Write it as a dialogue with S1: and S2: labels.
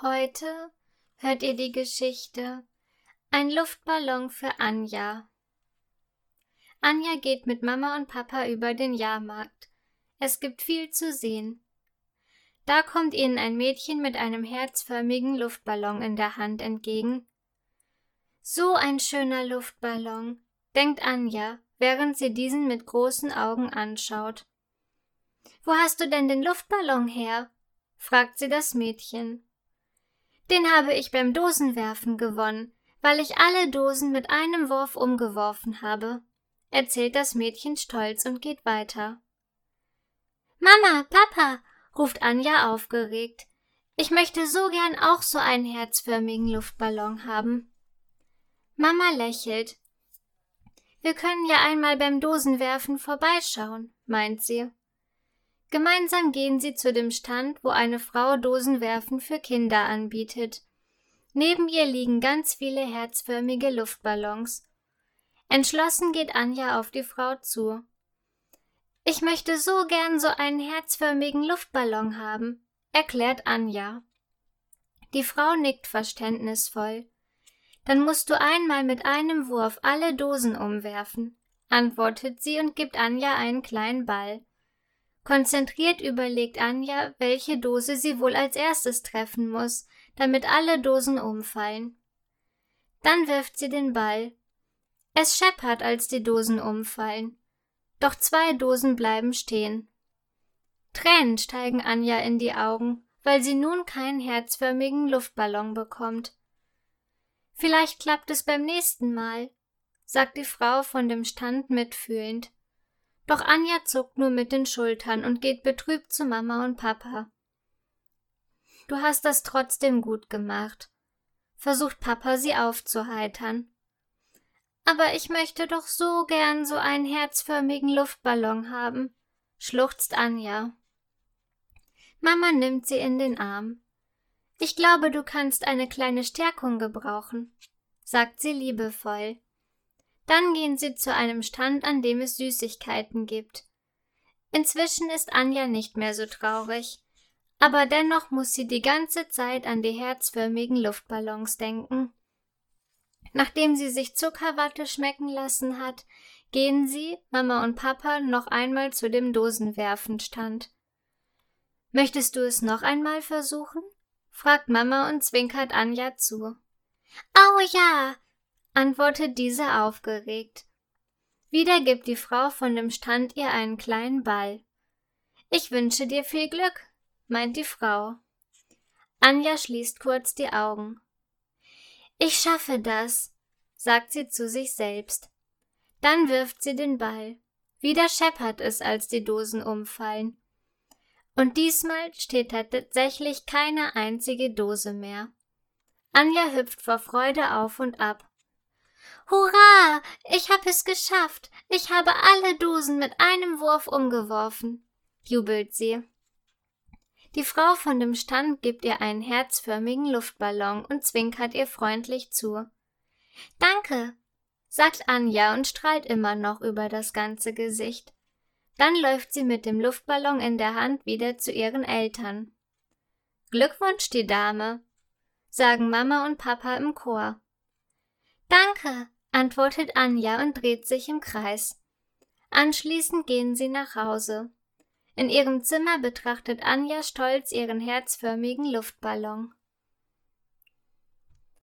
S1: Heute hört ihr die Geschichte Ein Luftballon für Anja. Anja geht mit Mama und Papa über den Jahrmarkt. Es gibt viel zu sehen. Da kommt ihnen ein Mädchen mit einem herzförmigen Luftballon in der Hand entgegen. So ein schöner Luftballon, denkt Anja, während sie diesen mit großen Augen anschaut. Wo hast du denn den Luftballon her? fragt sie das Mädchen. Den habe ich beim Dosenwerfen gewonnen, weil ich alle Dosen mit einem Wurf umgeworfen habe, erzählt das Mädchen stolz und geht weiter. Mama, Papa, ruft Anja aufgeregt. Ich möchte so gern auch so einen herzförmigen Luftballon haben. Mama lächelt. Wir können ja einmal beim Dosenwerfen vorbeischauen, meint sie. Gemeinsam gehen sie zu dem Stand, wo eine Frau Dosenwerfen für Kinder anbietet. Neben ihr liegen ganz viele herzförmige Luftballons. Entschlossen geht Anja auf die Frau zu. Ich möchte so gern so einen herzförmigen Luftballon haben, erklärt Anja. Die Frau nickt verständnisvoll. Dann musst du einmal mit einem Wurf alle Dosen umwerfen, antwortet sie und gibt Anja einen kleinen Ball. Konzentriert überlegt Anja, welche Dose sie wohl als erstes treffen muss, damit alle Dosen umfallen. Dann wirft sie den Ball. Es scheppert, als die Dosen umfallen. Doch zwei Dosen bleiben stehen. Tränen steigen Anja in die Augen, weil sie nun keinen herzförmigen Luftballon bekommt. Vielleicht klappt es beim nächsten Mal, sagt die Frau von dem Stand mitfühlend. Doch Anja zuckt nur mit den Schultern und geht betrübt zu Mama und Papa. Du hast das trotzdem gut gemacht, versucht Papa sie aufzuheitern. Aber ich möchte doch so gern so einen herzförmigen Luftballon haben, schluchzt Anja. Mama nimmt sie in den Arm. Ich glaube, du kannst eine kleine Stärkung gebrauchen, sagt sie liebevoll. Dann gehen sie zu einem Stand, an dem es Süßigkeiten gibt. Inzwischen ist Anja nicht mehr so traurig, aber dennoch muss sie die ganze Zeit an die herzförmigen Luftballons denken. Nachdem sie sich Zuckerwatte schmecken lassen hat, gehen sie, Mama und Papa, noch einmal zu dem Dosenwerfenstand. Möchtest du es noch einmal versuchen? fragt Mama und zwinkert Anja zu. Oh ja, antwortet diese aufgeregt. Wieder gibt die Frau von dem Stand ihr einen kleinen Ball. Ich wünsche dir viel Glück, meint die Frau. Anja schließt kurz die Augen. Ich schaffe das, sagt sie zu sich selbst. Dann wirft sie den Ball. Wieder scheppert es, als die Dosen umfallen. Und diesmal steht tatsächlich keine einzige Dose mehr. Anja hüpft vor Freude auf und ab. Hurra! Ich habe es geschafft! Ich habe alle Dosen mit einem Wurf umgeworfen, jubelt sie. Die Frau von dem Stand gibt ihr einen herzförmigen Luftballon und zwinkert ihr freundlich zu. Danke, sagt Anja und strahlt immer noch über das ganze Gesicht. Dann läuft sie mit dem Luftballon in der Hand wieder zu ihren Eltern. Glückwunsch, die Dame, sagen Mama und Papa im Chor. Danke, antwortet Anja und dreht sich im Kreis. Anschließend gehen sie nach Hause. In ihrem Zimmer betrachtet Anja stolz ihren herzförmigen Luftballon.